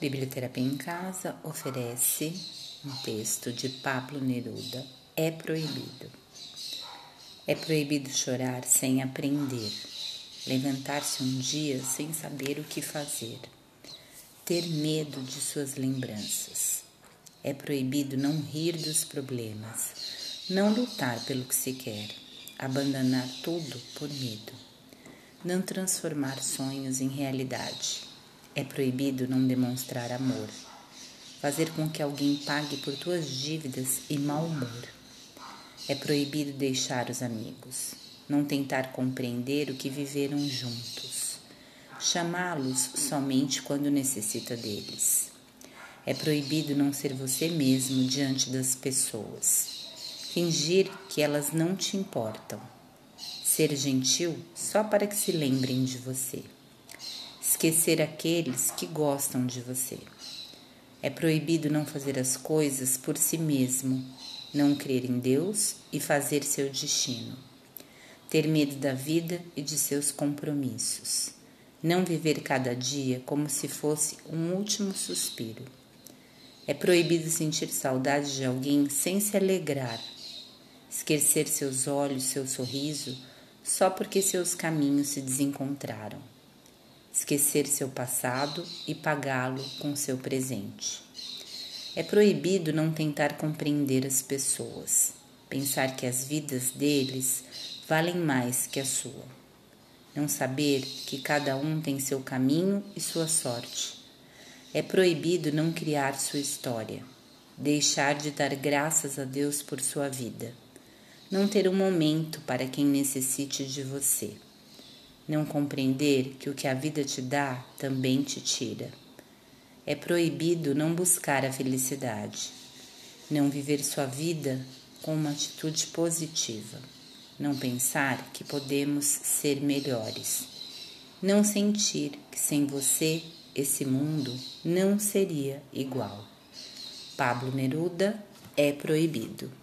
Biblioterapia em Casa oferece um texto de Pablo Neruda. É proibido. É proibido chorar sem aprender, levantar-se um dia sem saber o que fazer, ter medo de suas lembranças. É proibido não rir dos problemas, não lutar pelo que se quer, abandonar tudo por medo, não transformar sonhos em realidade é proibido não demonstrar amor, fazer com que alguém pague por tuas dívidas e mau humor. É proibido deixar os amigos, não tentar compreender o que viveram juntos, chamá-los somente quando necessita deles. É proibido não ser você mesmo diante das pessoas, fingir que elas não te importam, ser gentil só para que se lembrem de você esquecer aqueles que gostam de você. É proibido não fazer as coisas por si mesmo, não crer em Deus e fazer seu destino. Ter medo da vida e de seus compromissos. Não viver cada dia como se fosse um último suspiro. É proibido sentir saudade de alguém sem se alegrar. Esquecer seus olhos, seu sorriso, só porque seus caminhos se desencontraram esquecer seu passado e pagá-lo com seu presente. É proibido não tentar compreender as pessoas, pensar que as vidas deles valem mais que a sua. Não saber que cada um tem seu caminho e sua sorte. É proibido não criar sua história, deixar de dar graças a Deus por sua vida, não ter um momento para quem necessite de você não compreender que o que a vida te dá também te tira. É proibido não buscar a felicidade, não viver sua vida com uma atitude positiva, não pensar que podemos ser melhores, não sentir que sem você esse mundo não seria igual. Pablo Neruda é proibido.